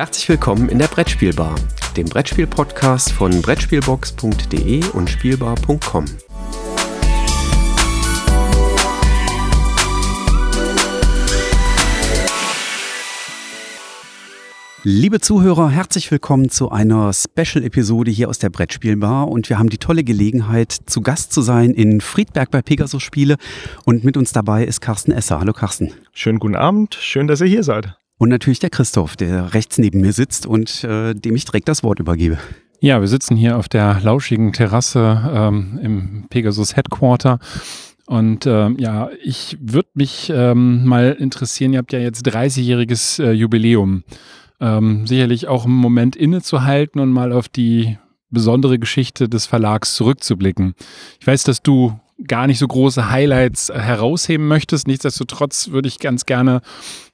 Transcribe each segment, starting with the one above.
Herzlich willkommen in der Brettspielbar, dem Brettspiel-Podcast von Brettspielbox.de und Spielbar.com. Liebe Zuhörer, herzlich willkommen zu einer Special-Episode hier aus der Brettspielbar und wir haben die tolle Gelegenheit, zu Gast zu sein in Friedberg bei Pegasus Spiele und mit uns dabei ist Carsten Esser. Hallo Carsten. Schönen guten Abend, schön, dass ihr hier seid. Und natürlich der Christoph, der rechts neben mir sitzt und äh, dem ich direkt das Wort übergebe. Ja, wir sitzen hier auf der lauschigen Terrasse ähm, im Pegasus Headquarter. Und ähm, ja, ich würde mich ähm, mal interessieren, ihr habt ja jetzt 30-jähriges äh, Jubiläum ähm, sicherlich auch einen Moment innezuhalten und mal auf die besondere Geschichte des Verlags zurückzublicken. Ich weiß, dass du gar nicht so große Highlights herausheben möchtest. Nichtsdestotrotz würde ich ganz gerne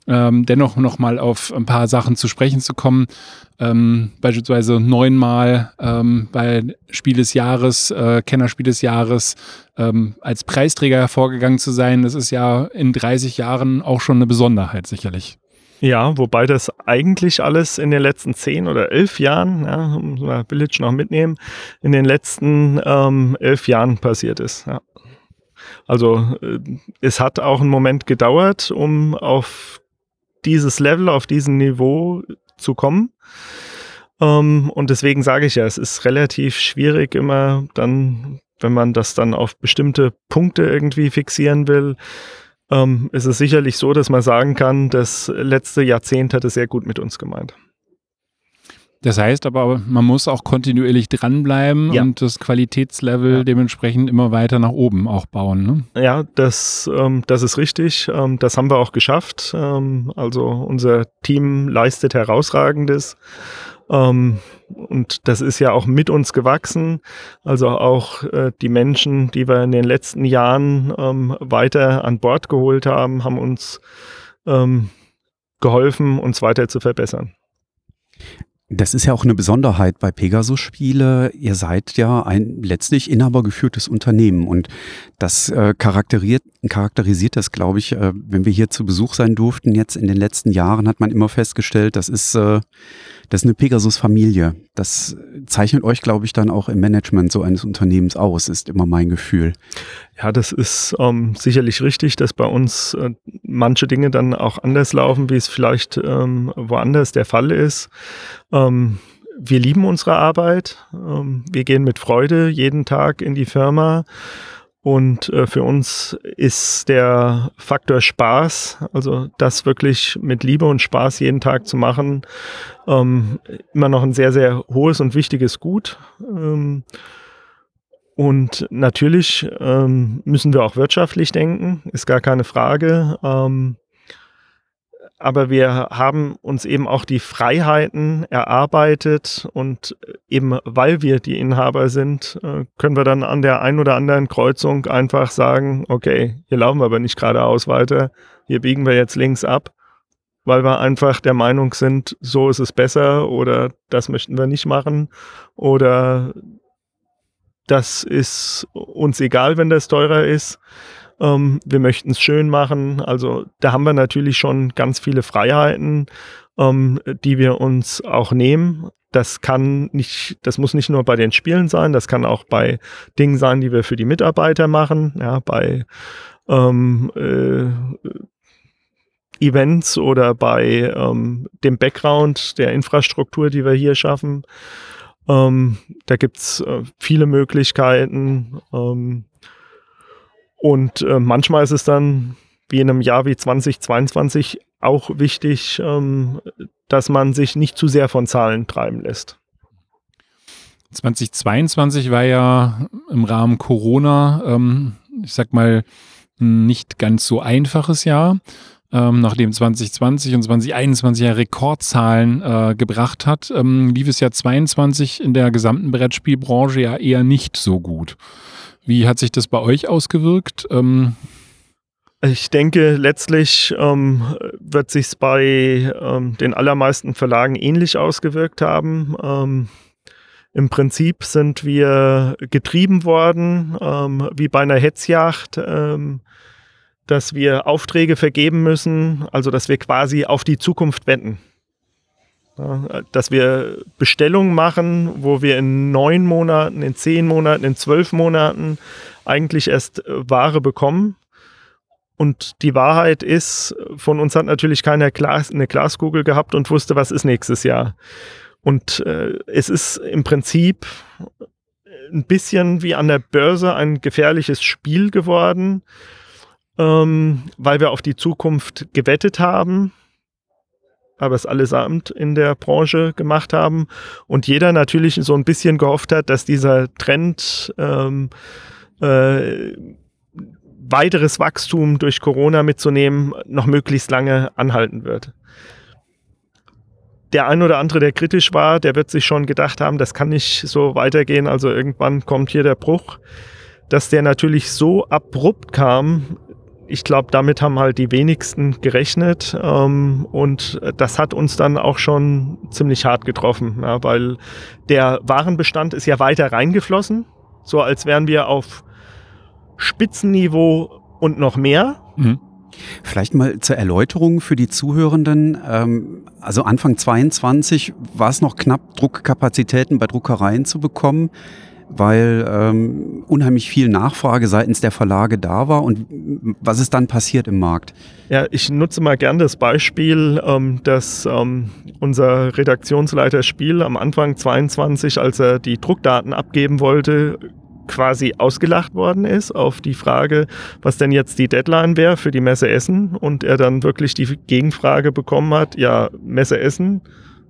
ähm, dennoch noch mal auf ein paar Sachen zu sprechen zu kommen. Ähm, beispielsweise neunmal ähm, bei Spiel des Jahres, äh, Kennerspiel des Jahres ähm, als Preisträger hervorgegangen zu sein. Das ist ja in 30 Jahren auch schon eine Besonderheit sicherlich. Ja, wobei das eigentlich alles in den letzten zehn oder elf Jahren, ja, muss man Village noch mitnehmen, in den letzten ähm, elf Jahren passiert ist. Ja. Also äh, es hat auch einen Moment gedauert, um auf dieses Level, auf diesem Niveau zu kommen. Ähm, und deswegen sage ich ja, es ist relativ schwierig immer dann, wenn man das dann auf bestimmte Punkte irgendwie fixieren will, ähm, ist es sicherlich so, dass man sagen kann, das letzte Jahrzehnt hat es sehr gut mit uns gemeint. Das heißt aber, man muss auch kontinuierlich dranbleiben ja. und das Qualitätslevel ja. dementsprechend immer weiter nach oben auch bauen. Ne? Ja, das, ähm, das ist richtig. Ähm, das haben wir auch geschafft. Ähm, also unser Team leistet herausragendes. Ähm, und das ist ja auch mit uns gewachsen. Also auch äh, die Menschen, die wir in den letzten Jahren ähm, weiter an Bord geholt haben, haben uns ähm, geholfen, uns weiter zu verbessern. Das ist ja auch eine Besonderheit bei Pegasus Spiele. Ihr seid ja ein letztlich inhabergeführtes Unternehmen und das äh, charakterisiert, charakterisiert das, glaube ich, äh, wenn wir hier zu Besuch sein durften. Jetzt in den letzten Jahren hat man immer festgestellt, das ist, äh, das ist eine Pegasus-Familie. Das zeichnet euch, glaube ich, dann auch im Management so eines Unternehmens aus, ist immer mein Gefühl. Ja, das ist ähm, sicherlich richtig, dass bei uns äh, manche Dinge dann auch anders laufen, wie es vielleicht ähm, woanders der Fall ist. Ähm, wir lieben unsere Arbeit. Ähm, wir gehen mit Freude jeden Tag in die Firma. Und äh, für uns ist der Faktor Spaß, also das wirklich mit Liebe und Spaß jeden Tag zu machen, ähm, immer noch ein sehr, sehr hohes und wichtiges Gut. Ähm, und natürlich ähm, müssen wir auch wirtschaftlich denken, ist gar keine Frage. Ähm, aber wir haben uns eben auch die Freiheiten erarbeitet und eben weil wir die Inhaber sind, äh, können wir dann an der einen oder anderen Kreuzung einfach sagen, okay, hier laufen wir aber nicht geradeaus weiter, hier biegen wir jetzt links ab, weil wir einfach der Meinung sind, so ist es besser oder das möchten wir nicht machen oder das ist uns egal, wenn das teurer ist. Ähm, wir möchten es schön machen. Also da haben wir natürlich schon ganz viele Freiheiten, ähm, die wir uns auch nehmen. Das kann nicht, das muss nicht nur bei den Spielen sein, das kann auch bei Dingen sein, die wir für die Mitarbeiter machen, ja, bei ähm, äh, Events oder bei ähm, dem Background der Infrastruktur, die wir hier schaffen. Ähm, da gibt's äh, viele Möglichkeiten. Ähm, und äh, manchmal ist es dann, wie in einem Jahr wie 2022, auch wichtig, ähm, dass man sich nicht zu sehr von Zahlen treiben lässt. 2022 war ja im Rahmen Corona, ähm, ich sag mal, nicht ganz so einfaches Jahr ähm, nachdem 2020 und 2021 ja Rekordzahlen äh, gebracht hat, ähm, lief es ja 22 in der gesamten Brettspielbranche ja eher nicht so gut. Wie hat sich das bei euch ausgewirkt? Ähm ich denke, letztlich ähm, wird sich bei ähm, den allermeisten Verlagen ähnlich ausgewirkt haben. Ähm, Im Prinzip sind wir getrieben worden, ähm, wie bei einer Hetzjagd. Ähm, dass wir Aufträge vergeben müssen, also dass wir quasi auf die Zukunft wetten. Dass wir Bestellungen machen, wo wir in neun Monaten, in zehn Monaten, in zwölf Monaten eigentlich erst Ware bekommen. Und die Wahrheit ist, von uns hat natürlich keiner Glas, eine Glaskugel gehabt und wusste, was ist nächstes Jahr. Und äh, es ist im Prinzip ein bisschen wie an der Börse ein gefährliches Spiel geworden, ähm, weil wir auf die Zukunft gewettet haben, aber es allesamt in der Branche gemacht haben und jeder natürlich so ein bisschen gehofft hat, dass dieser Trend ähm, äh, weiteres Wachstum durch Corona mitzunehmen noch möglichst lange anhalten wird der ein oder andere, der kritisch war, der wird sich schon gedacht haben, das kann nicht so weitergehen. Also irgendwann kommt hier der Bruch. Dass der natürlich so abrupt kam, ich glaube, damit haben halt die wenigsten gerechnet. Ähm, und das hat uns dann auch schon ziemlich hart getroffen, ja, weil der Warenbestand ist ja weiter reingeflossen, so als wären wir auf Spitzenniveau und noch mehr. Mhm. Vielleicht mal zur Erläuterung für die Zuhörenden. Ähm, also Anfang 22 war es noch knapp, Druckkapazitäten bei Druckereien zu bekommen, weil ähm, unheimlich viel Nachfrage seitens der Verlage da war. Und was ist dann passiert im Markt? Ja, ich nutze mal gern das Beispiel, ähm, dass ähm, unser Redaktionsleiter Spiel am Anfang 22, als er die Druckdaten abgeben wollte, quasi ausgelacht worden ist auf die Frage, was denn jetzt die Deadline wäre für die Messe Essen und er dann wirklich die Gegenfrage bekommen hat, ja, Messe Essen,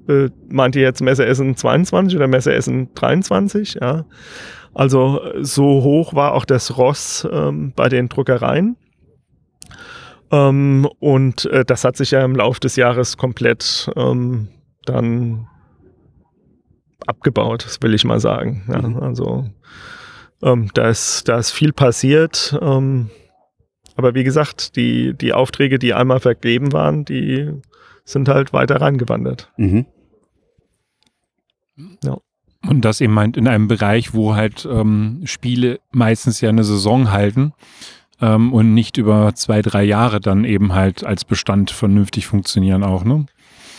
äh, meint ihr jetzt Messe Essen 22 oder Messe Essen 23? Ja. Also so hoch war auch das Ross ähm, bei den Druckereien. Ähm, und äh, das hat sich ja im Laufe des Jahres komplett ähm, dann abgebaut, das will ich mal sagen. Ja, mhm. also ähm, da, ist, da ist viel passiert. Ähm, aber wie gesagt, die, die Aufträge, die einmal vergeben waren, die sind halt weiter reingewandert. Mhm. Ja. Und das eben meint in einem Bereich, wo halt ähm, Spiele meistens ja eine Saison halten ähm, und nicht über zwei, drei Jahre dann eben halt als Bestand vernünftig funktionieren auch, ne?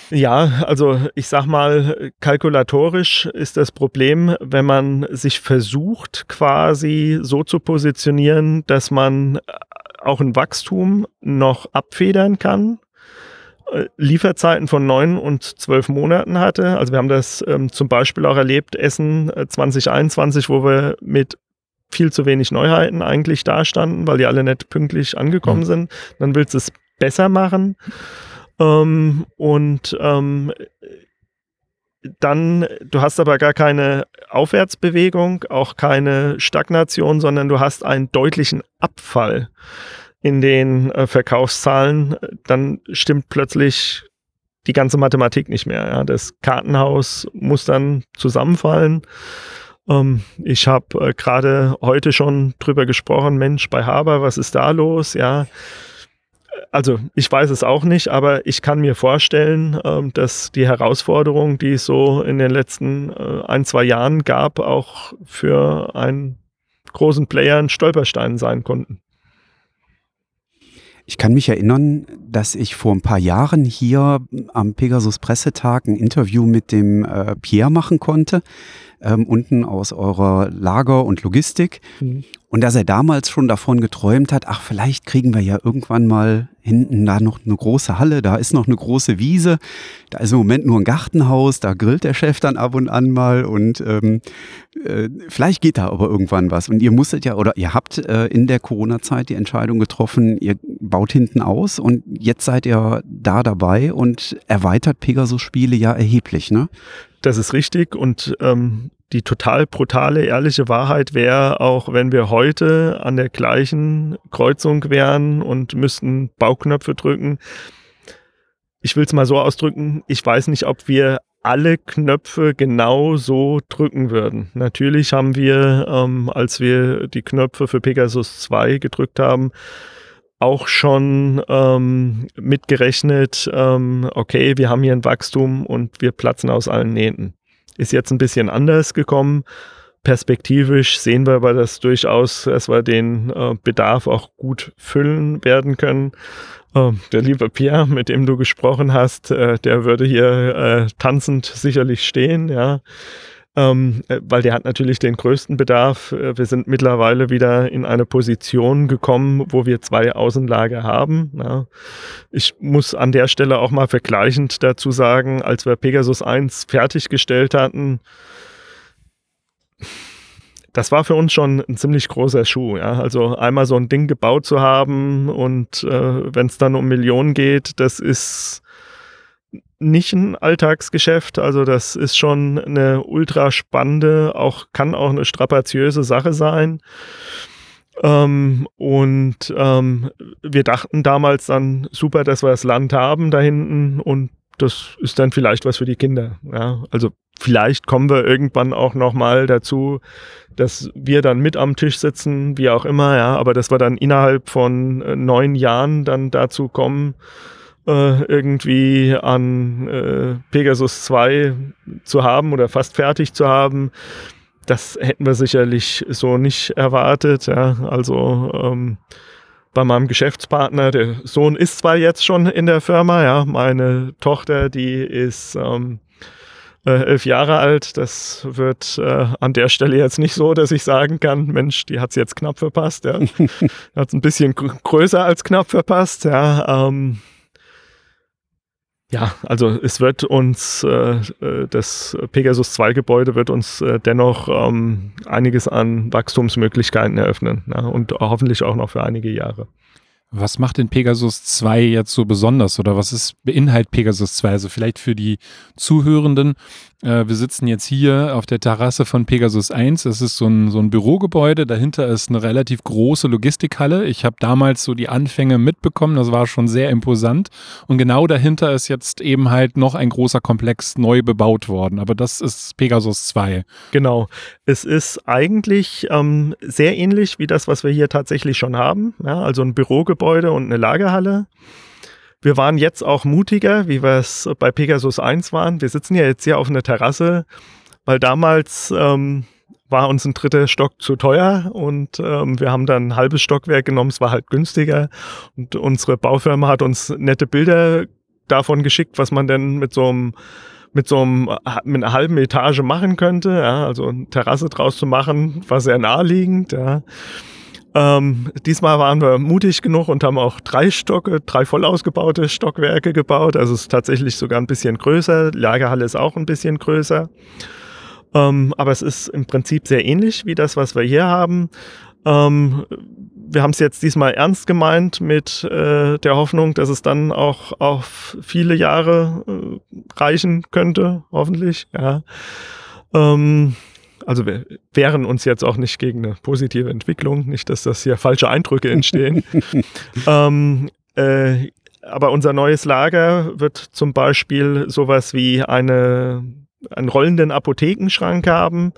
Ja, also ich sag mal, kalkulatorisch ist das Problem, wenn man sich versucht, quasi so zu positionieren, dass man auch ein Wachstum noch abfedern kann. Äh, Lieferzeiten von neun und zwölf Monaten hatte. Also wir haben das ähm, zum Beispiel auch erlebt, Essen 2021, äh, wo wir mit viel zu wenig Neuheiten eigentlich dastanden, weil die alle nicht pünktlich angekommen mhm. sind. Dann willst du es besser machen. Ähm, und ähm, dann, du hast aber gar keine Aufwärtsbewegung, auch keine Stagnation, sondern du hast einen deutlichen Abfall in den äh, Verkaufszahlen. Dann stimmt plötzlich die ganze Mathematik nicht mehr. Ja. Das Kartenhaus muss dann zusammenfallen. Ähm, ich habe äh, gerade heute schon drüber gesprochen, Mensch, bei Haber, was ist da los? Ja, also ich weiß es auch nicht, aber ich kann mir vorstellen, ähm, dass die Herausforderungen, die es so in den letzten äh, ein, zwei Jahren gab, auch für einen großen Player ein Stolperstein sein konnten. Ich kann mich erinnern, dass ich vor ein paar Jahren hier am Pegasus Pressetag ein Interview mit dem äh, Pierre machen konnte, ähm, unten aus eurer Lager- und Logistik. Mhm. Und dass er damals schon davon geträumt hat, ach, vielleicht kriegen wir ja irgendwann mal hinten da noch eine große Halle, da ist noch eine große Wiese, da ist im Moment nur ein Gartenhaus, da grillt der Chef dann ab und an mal und ähm, äh, vielleicht geht da aber irgendwann was. Und ihr musstet ja, oder ihr habt äh, in der Corona-Zeit die Entscheidung getroffen, ihr baut hinten aus und jetzt seid ihr da dabei und erweitert Pegasus-Spiele ja erheblich, ne? Das ist richtig und ähm, die total brutale, ehrliche Wahrheit wäre, auch wenn wir heute an der gleichen Kreuzung wären und müssten Bauknöpfe drücken. Ich will es mal so ausdrücken, ich weiß nicht, ob wir alle Knöpfe genau so drücken würden. Natürlich haben wir, ähm, als wir die Knöpfe für Pegasus 2 gedrückt haben, auch schon ähm, mitgerechnet, ähm, okay, wir haben hier ein Wachstum und wir platzen aus allen Nähten. Ist jetzt ein bisschen anders gekommen. perspektivisch sehen wir aber das durchaus, dass wir den äh, Bedarf auch gut füllen werden können. Äh, der liebe Pierre, mit dem du gesprochen hast, äh, der würde hier äh, tanzend sicherlich stehen, ja. Ähm, äh, weil der hat natürlich den größten Bedarf. Äh, wir sind mittlerweile wieder in eine Position gekommen, wo wir zwei Außenlager haben. Ja. Ich muss an der Stelle auch mal vergleichend dazu sagen, als wir Pegasus 1 fertiggestellt hatten, das war für uns schon ein ziemlich großer Schuh. Ja? Also einmal so ein Ding gebaut zu haben und äh, wenn es dann um Millionen geht, das ist nicht ein Alltagsgeschäft. Also das ist schon eine ultra spannende, auch kann auch eine strapaziöse Sache sein. Ähm, und ähm, wir dachten damals dann super, dass wir das Land haben da hinten und das ist dann vielleicht was für die Kinder. Ja? Also vielleicht kommen wir irgendwann auch noch mal dazu, dass wir dann mit am Tisch sitzen, wie auch immer, ja, aber dass wir dann innerhalb von äh, neun Jahren dann dazu kommen, äh, irgendwie an äh, Pegasus 2 zu haben oder fast fertig zu haben, das hätten wir sicherlich so nicht erwartet. Ja. Also ähm, bei meinem Geschäftspartner, der Sohn ist zwar jetzt schon in der Firma, ja, meine Tochter, die ist ähm, äh, elf Jahre alt. Das wird äh, an der Stelle jetzt nicht so, dass ich sagen kann, Mensch, die hat es jetzt knapp verpasst. Ja. hat es ein bisschen größer als knapp verpasst. Ja, ähm, ja, also es wird uns, äh, äh das Pegasus 2 Gebäude wird uns äh, dennoch ähm, einiges an Wachstumsmöglichkeiten eröffnen ja, und hoffentlich auch noch für einige Jahre. Was macht denn Pegasus 2 jetzt so besonders oder was ist beinhaltet Pegasus 2? Also vielleicht für die Zuhörenden, äh, wir sitzen jetzt hier auf der Terrasse von Pegasus 1. Das ist so ein, so ein Bürogebäude. Dahinter ist eine relativ große Logistikhalle. Ich habe damals so die Anfänge mitbekommen. Das war schon sehr imposant. Und genau dahinter ist jetzt eben halt noch ein großer Komplex neu bebaut worden. Aber das ist Pegasus 2. Genau. Es ist eigentlich ähm, sehr ähnlich wie das, was wir hier tatsächlich schon haben. Ja, also ein Bürogebäude und eine Lagerhalle. Wir waren jetzt auch mutiger, wie wir es bei Pegasus 1 waren. Wir sitzen ja jetzt hier auf einer Terrasse, weil damals ähm, war uns ein dritter Stock zu teuer und ähm, wir haben dann ein halbes Stockwerk genommen, es war halt günstiger und unsere Baufirma hat uns nette Bilder davon geschickt, was man denn mit so einem mit so einem mit einer halben Etage machen könnte, ja, also eine Terrasse draus zu machen, war sehr naheliegend, ja. Ähm, diesmal waren wir mutig genug und haben auch drei Stocke, drei voll ausgebaute Stockwerke gebaut. Also es ist tatsächlich sogar ein bisschen größer. Lagerhalle ist auch ein bisschen größer. Ähm, aber es ist im Prinzip sehr ähnlich wie das, was wir hier haben. Ähm, wir haben es jetzt diesmal ernst gemeint mit äh, der Hoffnung, dass es dann auch auf viele Jahre äh, reichen könnte, hoffentlich. Ja. Ähm, also wir wehren uns jetzt auch nicht gegen eine positive Entwicklung, nicht, dass das hier falsche Eindrücke entstehen. ähm, äh, aber unser neues Lager wird zum Beispiel sowas wie eine einen rollenden Apothekenschrank haben.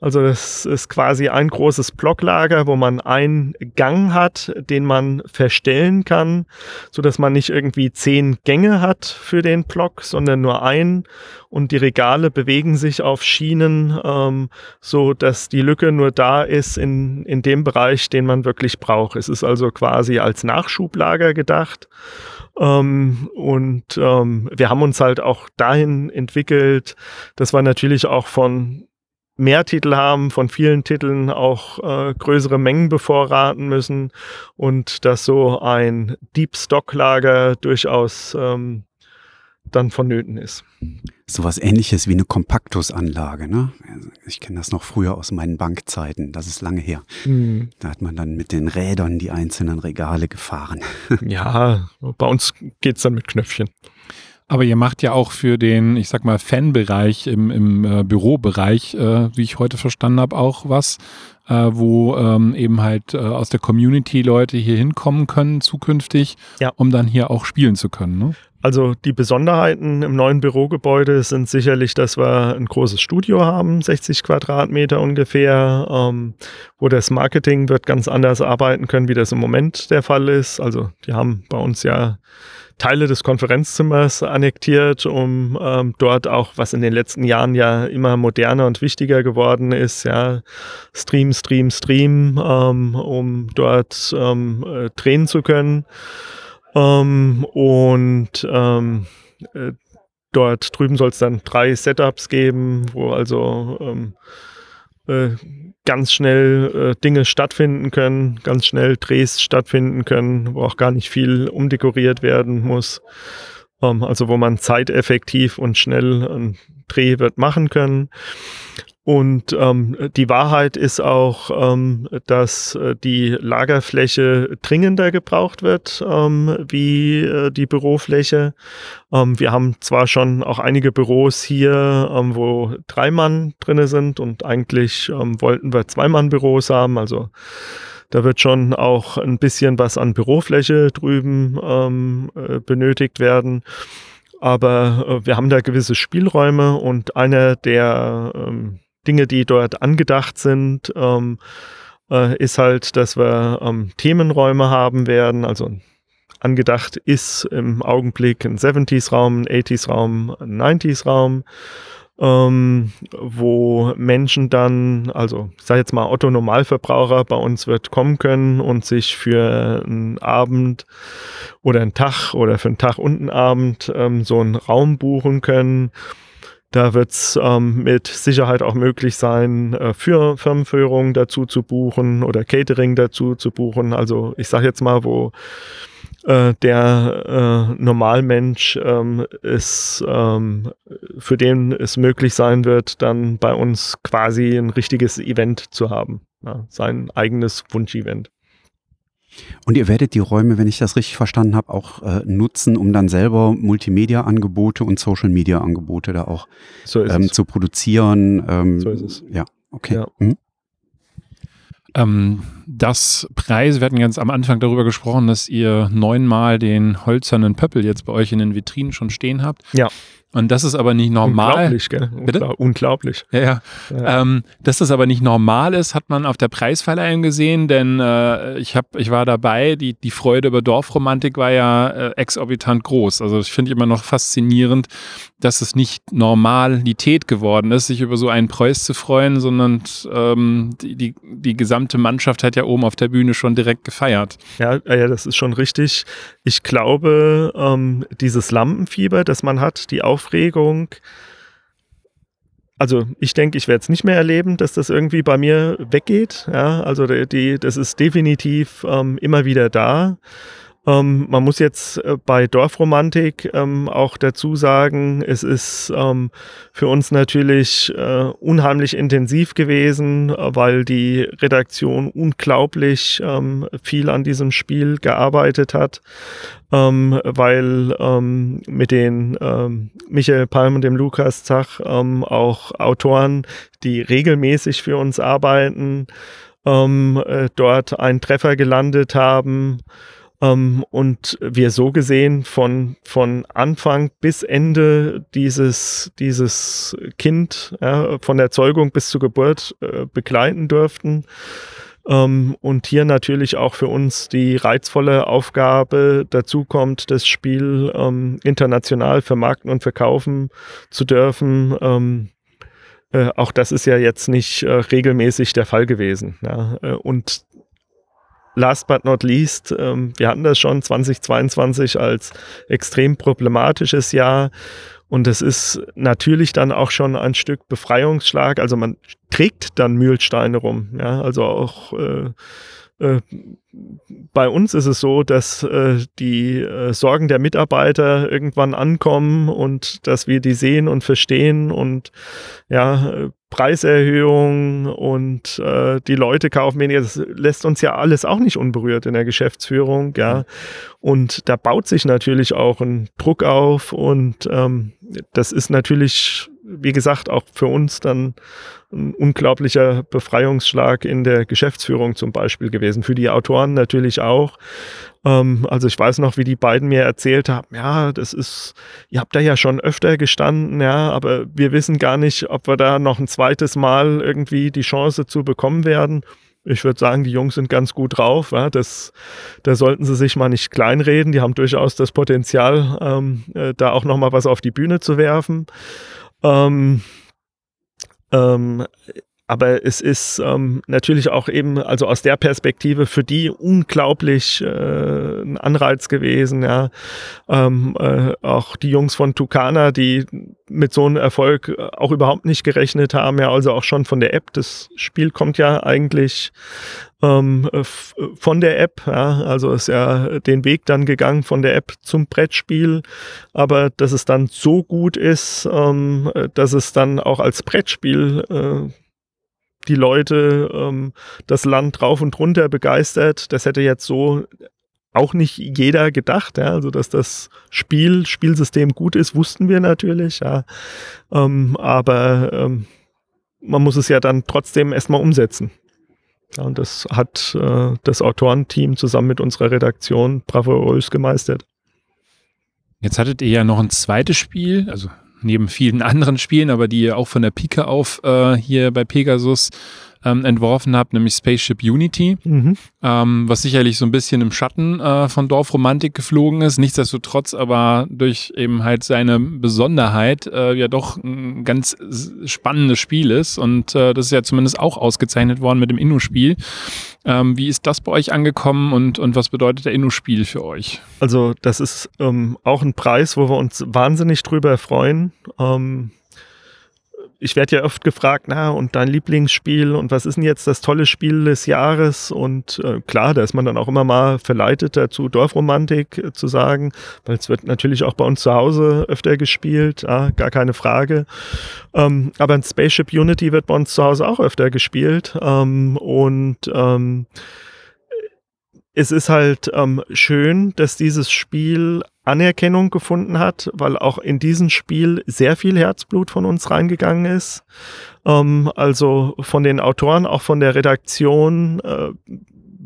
Also das ist quasi ein großes Blocklager, wo man einen Gang hat, den man verstellen kann, so dass man nicht irgendwie zehn Gänge hat für den Block, sondern nur einen. Und die Regale bewegen sich auf Schienen, ähm, so dass die Lücke nur da ist in, in dem Bereich, den man wirklich braucht. Es ist also quasi als Nachschublager gedacht. Ähm, und ähm, wir haben uns halt auch dahin entwickelt, dass wir natürlich auch von mehr Titel haben, von vielen Titeln auch äh, größere Mengen bevorraten müssen und dass so ein Deep Stock Lager durchaus ähm, dann vonnöten ist. Sowas ähnliches wie eine Kompaktusanlage, ne? Ich kenne das noch früher aus meinen Bankzeiten, das ist lange her. Mhm. Da hat man dann mit den Rädern die einzelnen Regale gefahren. Ja, bei uns geht es dann mit Knöpfchen. Aber ihr macht ja auch für den, ich sag mal, Fanbereich im, im äh, Bürobereich, äh, wie ich heute verstanden habe, auch was, äh, wo ähm, eben halt äh, aus der Community Leute hier hinkommen können zukünftig, ja. um dann hier auch spielen zu können. Ne? Also die Besonderheiten im neuen Bürogebäude sind sicherlich, dass wir ein großes Studio haben, 60 Quadratmeter ungefähr, ähm, wo das Marketing wird ganz anders arbeiten können, wie das im Moment der Fall ist. Also die haben bei uns ja Teile des Konferenzzimmers annektiert, um ähm, dort auch, was in den letzten Jahren ja immer moderner und wichtiger geworden ist, ja, Stream, Stream, Stream, ähm, um dort ähm, äh, drehen zu können. Ähm, und ähm, äh, dort drüben soll es dann drei Setups geben, wo also ähm, äh, ganz schnell äh, Dinge stattfinden können, ganz schnell Drehs stattfinden können, wo auch gar nicht viel umdekoriert werden muss. Ähm, also wo man zeiteffektiv und schnell einen Dreh wird machen können. Und ähm, die Wahrheit ist auch, ähm, dass äh, die Lagerfläche dringender gebraucht wird ähm, wie äh, die Bürofläche. Ähm, wir haben zwar schon auch einige Büros hier, ähm, wo drei Mann drinne sind und eigentlich ähm, wollten wir zwei Mann Büros haben. Also da wird schon auch ein bisschen was an Bürofläche drüben äh, benötigt werden. Aber äh, wir haben da gewisse Spielräume und einer der ähm, Dinge, die dort angedacht sind, ähm, äh, ist halt, dass wir ähm, Themenräume haben werden. Also angedacht ist im Augenblick ein 70s-Raum, ein 80s-Raum, ein 90s-Raum. Ähm, wo Menschen dann, also ich sage jetzt mal Otto Normalverbraucher bei uns wird kommen können und sich für einen Abend oder einen Tag oder für einen Tag und einen Abend ähm, so einen Raum buchen können da wird es ähm, mit Sicherheit auch möglich sein, äh, für Firmenführung dazu zu buchen oder Catering dazu zu buchen. Also ich sage jetzt mal, wo äh, der äh, Normalmensch ähm, ist, ähm, für den es möglich sein wird, dann bei uns quasi ein richtiges Event zu haben. Ja, sein eigenes Wunschevent. Und ihr werdet die Räume, wenn ich das richtig verstanden habe, auch äh, nutzen, um dann selber Multimedia-Angebote und Social-Media-Angebote da auch so ähm, zu produzieren. Ähm, so ist es. Ja, okay. Ja. Mhm. Ähm, das Preis, wir hatten ganz am Anfang darüber gesprochen, dass ihr neunmal den holzernen Pöppel jetzt bei euch in den Vitrinen schon stehen habt. Ja. Und das ist aber nicht normal. Unglaublich, gell? Bitte? Unglaublich. Ja, ja. ja. Ähm, dass das aber nicht normal ist, hat man auf der Preisverleihung gesehen, denn äh, ich, hab, ich war dabei. Die, die Freude über Dorfromantik war ja äh, exorbitant groß. Also ich finde immer noch faszinierend, dass es nicht Normalität geworden ist, sich über so einen Preis zu freuen, sondern ähm, die, die, die gesamte Mannschaft hat ja oben auf der Bühne schon direkt gefeiert. Ja, ja das ist schon richtig. Ich glaube, ähm, dieses Lampenfieber, das man hat, die Aufregung, also ich denke, ich werde es nicht mehr erleben, dass das irgendwie bei mir weggeht. Ja, also die, das ist definitiv ähm, immer wieder da. Ähm, man muss jetzt äh, bei Dorfromantik ähm, auch dazu sagen, es ist ähm, für uns natürlich äh, unheimlich intensiv gewesen, weil die Redaktion unglaublich ähm, viel an diesem Spiel gearbeitet hat, ähm, weil ähm, mit den Michael Palm und dem Lukas Zach auch Autoren, die regelmäßig für uns arbeiten, äh, dort einen Treffer gelandet haben. Ähm, und wir so gesehen von, von Anfang bis Ende dieses, dieses Kind, ja, von der Zeugung bis zur Geburt äh, begleiten durften. Ähm, und hier natürlich auch für uns die reizvolle Aufgabe dazu kommt, das Spiel ähm, international vermarkten und verkaufen zu dürfen. Ähm, äh, auch das ist ja jetzt nicht äh, regelmäßig der Fall gewesen. Ja? Äh, und last but not least, ähm, wir hatten das schon 2022 als extrem problematisches Jahr. Und es ist natürlich dann auch schon ein Stück Befreiungsschlag. Also man trägt dann Mühlsteine rum. Ja, also auch äh, äh, bei uns ist es so, dass äh, die äh, Sorgen der Mitarbeiter irgendwann ankommen und dass wir die sehen und verstehen und ja, Preiserhöhung und äh, die Leute kaufen weniger. Das lässt uns ja alles auch nicht unberührt in der Geschäftsführung, ja. Und da baut sich natürlich auch ein Druck auf und ähm, das ist natürlich, wie gesagt, auch für uns dann ein unglaublicher Befreiungsschlag in der Geschäftsführung zum Beispiel gewesen. Für die Autoren natürlich auch. Ähm, also ich weiß noch, wie die beiden mir erzählt haben, ja, das ist, ihr habt da ja schon öfter gestanden, ja, aber wir wissen gar nicht, ob wir da noch ein zweites Mal irgendwie die Chance zu bekommen werden. ich würde sagen, die Jungs sind ganz gut drauf. Ja, das, da sollten sie sich mal nicht kleinreden. Die haben durchaus das Potenzial, ähm, äh, da auch noch mal was auf die Bühne zu werfen. Ähm, ähm, aber es ist ähm, natürlich auch eben, also aus der Perspektive für die unglaublich äh, ein Anreiz gewesen, ja. Ähm, äh, auch die Jungs von Tucana, die mit so einem Erfolg auch überhaupt nicht gerechnet haben, ja, also auch schon von der App. Das Spiel kommt ja eigentlich ähm, von der App, ja, also ist ja den Weg dann gegangen von der App zum Brettspiel, aber dass es dann so gut ist, ähm, dass es dann auch als Brettspiel äh, die Leute ähm, das Land drauf und runter begeistert. Das hätte jetzt so auch nicht jeder gedacht, ja, also dass das Spiel, Spielsystem gut ist, wussten wir natürlich, ja. Ähm, aber ähm, man muss es ja dann trotzdem erstmal umsetzen. Ja, und das hat äh, das Autorenteam zusammen mit unserer Redaktion bravourös gemeistert. Jetzt hattet ihr ja noch ein zweites Spiel, also neben vielen anderen Spielen, aber die auch von der Pike auf äh, hier bei Pegasus ähm, entworfen habt, nämlich Spaceship Unity, mhm. ähm, was sicherlich so ein bisschen im Schatten äh, von Dorfromantik geflogen ist. Nichtsdestotrotz aber durch eben halt seine Besonderheit äh, ja doch ein ganz spannendes Spiel ist. Und äh, das ist ja zumindest auch ausgezeichnet worden mit dem Inno-Spiel. Ähm, wie ist das bei euch angekommen und, und was bedeutet der Inno-Spiel für euch? Also das ist ähm, auch ein Preis, wo wir uns wahnsinnig drüber freuen. Ähm, ich werde ja oft gefragt, na, und dein Lieblingsspiel und was ist denn jetzt das tolle Spiel des Jahres? Und äh, klar, da ist man dann auch immer mal verleitet dazu, Dorfromantik äh, zu sagen, weil es wird natürlich auch bei uns zu Hause öfter gespielt, ja, gar keine Frage. Ähm, aber ein Spaceship Unity wird bei uns zu Hause auch öfter gespielt. Ähm, und ähm, es ist halt ähm, schön, dass dieses Spiel Anerkennung gefunden hat, weil auch in diesem Spiel sehr viel Herzblut von uns reingegangen ist. Ähm, also von den Autoren, auch von der Redaktion, äh,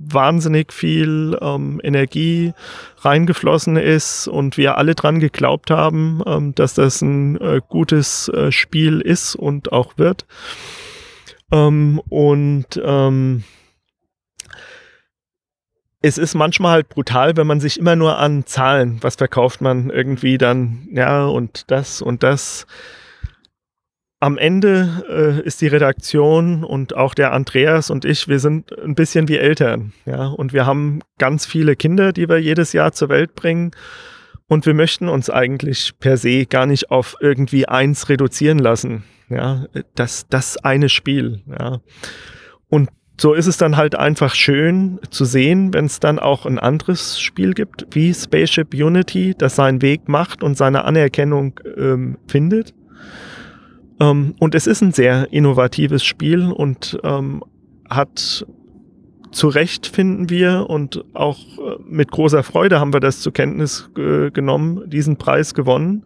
wahnsinnig viel ähm, Energie reingeflossen ist und wir alle dran geglaubt haben, ähm, dass das ein äh, gutes äh, Spiel ist und auch wird. Ähm, und ähm, es ist manchmal halt brutal, wenn man sich immer nur an Zahlen, was verkauft man irgendwie dann, ja, und das und das. Am Ende äh, ist die Redaktion und auch der Andreas und ich, wir sind ein bisschen wie Eltern, ja, und wir haben ganz viele Kinder, die wir jedes Jahr zur Welt bringen. Und wir möchten uns eigentlich per se gar nicht auf irgendwie eins reduzieren lassen. Ja, das, das eine Spiel. Ja. Und so ist es dann halt einfach schön zu sehen, wenn es dann auch ein anderes Spiel gibt, wie Spaceship Unity, das seinen Weg macht und seine Anerkennung ähm, findet. Ähm, und es ist ein sehr innovatives Spiel und ähm, hat zu Recht, finden wir, und auch äh, mit großer Freude haben wir das zur Kenntnis äh, genommen, diesen Preis gewonnen.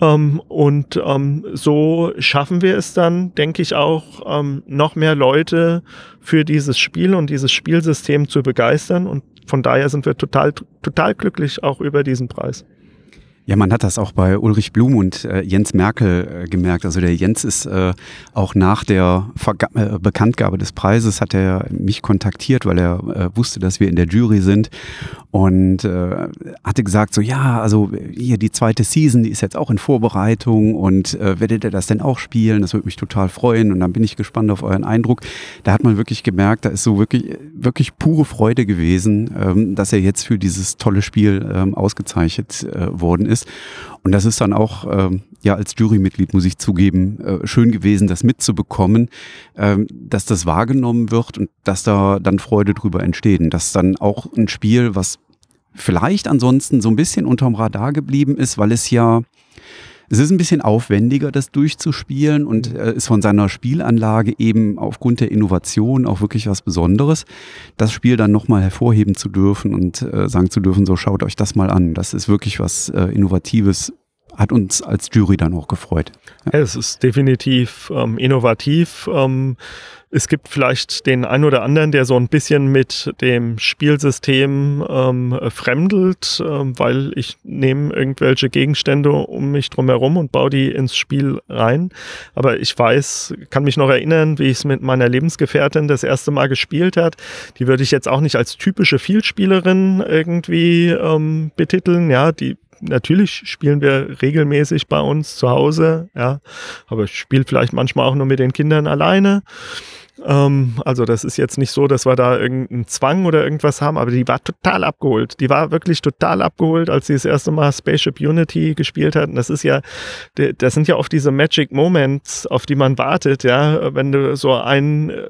Ähm, und ähm, so schaffen wir es dann, denke ich auch, ähm, noch mehr Leute für dieses Spiel und dieses Spielsystem zu begeistern. Und von daher sind wir total, total glücklich auch über diesen Preis. Ja, man hat das auch bei Ulrich Blum und äh, Jens Merkel äh, gemerkt. Also der Jens ist äh, auch nach der Verga äh, Bekanntgabe des Preises hat er mich kontaktiert, weil er äh, wusste, dass wir in der Jury sind und äh, hatte gesagt so, ja, also hier die zweite Season, die ist jetzt auch in Vorbereitung und werdet ihr das denn auch spielen? Das würde mich total freuen und dann bin ich gespannt auf euren Eindruck. Da hat man wirklich gemerkt, da ist so wirklich, wirklich pure Freude gewesen, ähm, dass er jetzt für dieses tolle Spiel ähm, ausgezeichnet worden ist ist. Und das ist dann auch, ähm, ja, als Jurymitglied muss ich zugeben, äh, schön gewesen, das mitzubekommen, ähm, dass das wahrgenommen wird und dass da dann Freude drüber entsteht. Und dass dann auch ein Spiel, was vielleicht ansonsten so ein bisschen unterm Radar geblieben ist, weil es ja es ist ein bisschen aufwendiger, das durchzuspielen und äh, ist von seiner Spielanlage eben aufgrund der Innovation auch wirklich was Besonderes. Das Spiel dann nochmal hervorheben zu dürfen und äh, sagen zu dürfen, so schaut euch das mal an. Das ist wirklich was äh, Innovatives hat uns als Jury dann auch gefreut. Ja. Es ist definitiv ähm, innovativ. Ähm, es gibt vielleicht den einen oder anderen, der so ein bisschen mit dem Spielsystem ähm, fremdelt, ähm, weil ich nehme irgendwelche Gegenstände um mich drum herum und baue die ins Spiel rein. Aber ich weiß, kann mich noch erinnern, wie ich es mit meiner Lebensgefährtin das erste Mal gespielt hat. Die würde ich jetzt auch nicht als typische Vielspielerin irgendwie ähm, betiteln. Ja, die natürlich spielen wir regelmäßig bei uns zu Hause, ja, aber ich spiele vielleicht manchmal auch nur mit den Kindern alleine. Ähm, also das ist jetzt nicht so, dass wir da irgendeinen Zwang oder irgendwas haben, aber die war total abgeholt. Die war wirklich total abgeholt, als sie das erste Mal Spaceship Unity gespielt hat. Und das ist ja, das sind ja oft diese Magic Moments, auf die man wartet, ja, wenn du so ein äh,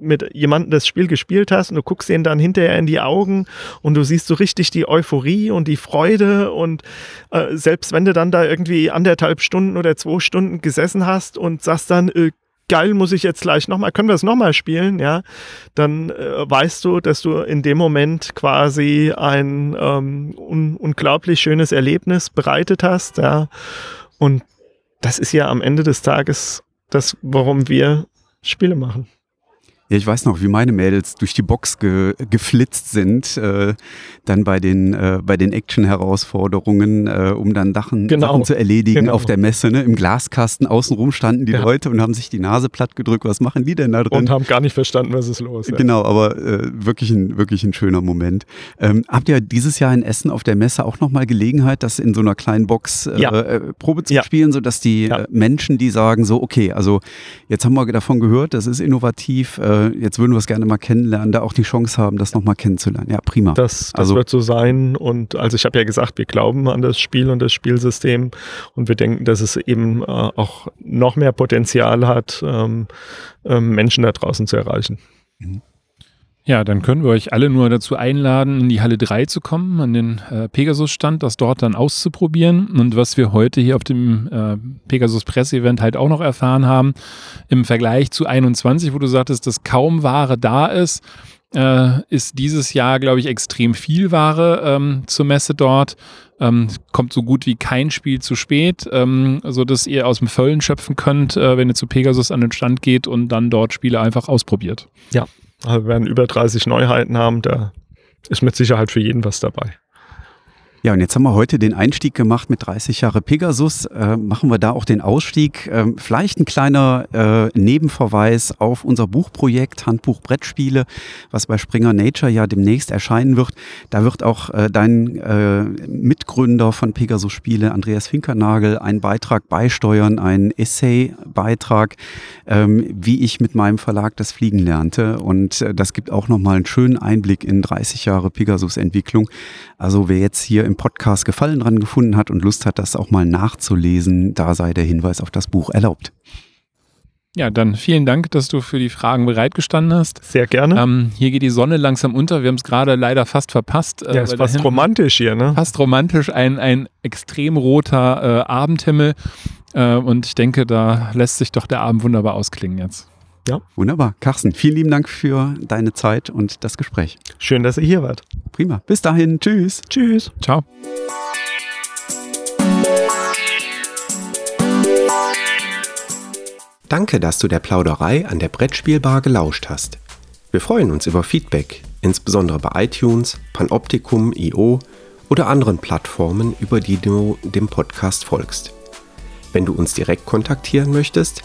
mit jemandem das Spiel gespielt hast und du guckst ihn dann hinterher in die Augen und du siehst so richtig die Euphorie und die Freude und äh, selbst wenn du dann da irgendwie anderthalb Stunden oder zwei Stunden gesessen hast und sagst dann, äh, geil, muss ich jetzt gleich nochmal, können wir es nochmal spielen, ja, dann äh, weißt du, dass du in dem Moment quasi ein ähm, un unglaublich schönes Erlebnis bereitet hast, ja. Und das ist ja am Ende des Tages das, warum wir Spiele machen. Ja, ich weiß noch, wie meine Mädels durch die Box ge geflitzt sind, äh, dann bei den, äh, bei den Action-Herausforderungen, äh, um dann Sachen, genau. Sachen zu erledigen genau. auf der Messe. Ne? Im Glaskasten außenrum standen die ja. Leute und haben sich die Nase platt gedrückt. Was machen die denn da drin? Und haben gar nicht verstanden, was ist los. Ja. Genau, aber äh, wirklich, ein, wirklich ein schöner Moment. Ähm, habt ihr dieses Jahr in Essen auf der Messe auch nochmal Gelegenheit, das in so einer kleinen Box äh, ja. Äh, Probe zu spielen, sodass die Menschen, die sagen so, okay, also jetzt haben wir davon gehört, das ist innovativ, äh, jetzt würden wir es gerne mal kennenlernen, da auch die Chance haben, das nochmal kennenzulernen. Ja, prima. Das, das also, wird so sein. Und also ich habe ja gesagt, wir glauben an das Spiel und das Spielsystem und wir denken, dass es eben äh, auch noch mehr Potenzial hat, ähm, ähm, Menschen da draußen zu erreichen. Mhm. Ja, dann können wir euch alle nur dazu einladen, in die Halle 3 zu kommen, an den äh, Pegasus-Stand, das dort dann auszuprobieren. Und was wir heute hier auf dem äh, Pegasus-Presse-Event halt auch noch erfahren haben, im Vergleich zu 21, wo du sagtest, dass kaum Ware da ist, äh, ist dieses Jahr, glaube ich, extrem viel Ware ähm, zur Messe dort. Ähm, kommt so gut wie kein Spiel zu spät, ähm, sodass ihr aus dem Vollen schöpfen könnt, äh, wenn ihr zu Pegasus an den Stand geht und dann dort Spiele einfach ausprobiert. Ja, also wir werden über 30 Neuheiten haben, da ist mit Sicherheit für jeden was dabei. Ja, und jetzt haben wir heute den Einstieg gemacht mit 30 Jahre Pegasus. Äh, machen wir da auch den Ausstieg. Ähm, vielleicht ein kleiner äh, Nebenverweis auf unser Buchprojekt Handbuch Brettspiele, was bei Springer Nature ja demnächst erscheinen wird. Da wird auch äh, dein äh, Mitgründer von Pegasus Spiele, Andreas Finkernagel, einen Beitrag beisteuern, einen Essay-Beitrag, ähm, wie ich mit meinem Verlag das Fliegen lernte. Und äh, das gibt auch nochmal einen schönen Einblick in 30 Jahre Pegasus-Entwicklung. Also wer jetzt hier im Podcast Gefallen dran gefunden hat und Lust hat, das auch mal nachzulesen, da sei der Hinweis auf das Buch erlaubt. Ja, dann vielen Dank, dass du für die Fragen bereitgestanden hast. Sehr gerne. Ähm, hier geht die Sonne langsam unter. Wir haben es gerade leider fast verpasst. Äh, ja, ist fast romantisch hier, ne? Fast romantisch, ein, ein extrem roter äh, Abendhimmel. Äh, und ich denke, da lässt sich doch der Abend wunderbar ausklingen jetzt. Ja. Wunderbar. Carsten, vielen lieben Dank für deine Zeit und das Gespräch. Schön, dass ihr hier wart. Prima. Bis dahin. Tschüss. Tschüss. Ciao. Danke, dass du der Plauderei an der Brettspielbar gelauscht hast. Wir freuen uns über Feedback, insbesondere bei iTunes, Panoptikum, IO oder anderen Plattformen, über die du dem Podcast folgst. Wenn du uns direkt kontaktieren möchtest,